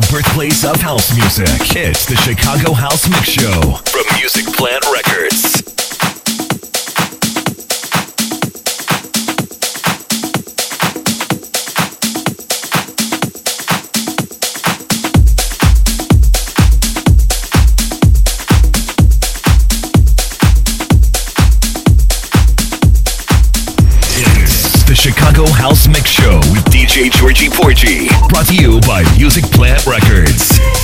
the birthplace of house music. It's the Chicago House Mix Show from Music Plant Records. DJ Georgie Porgie. Brought to you by Music Plant Records.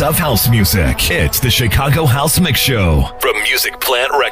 Of house music. It's the Chicago House Mix Show from Music Plant Records.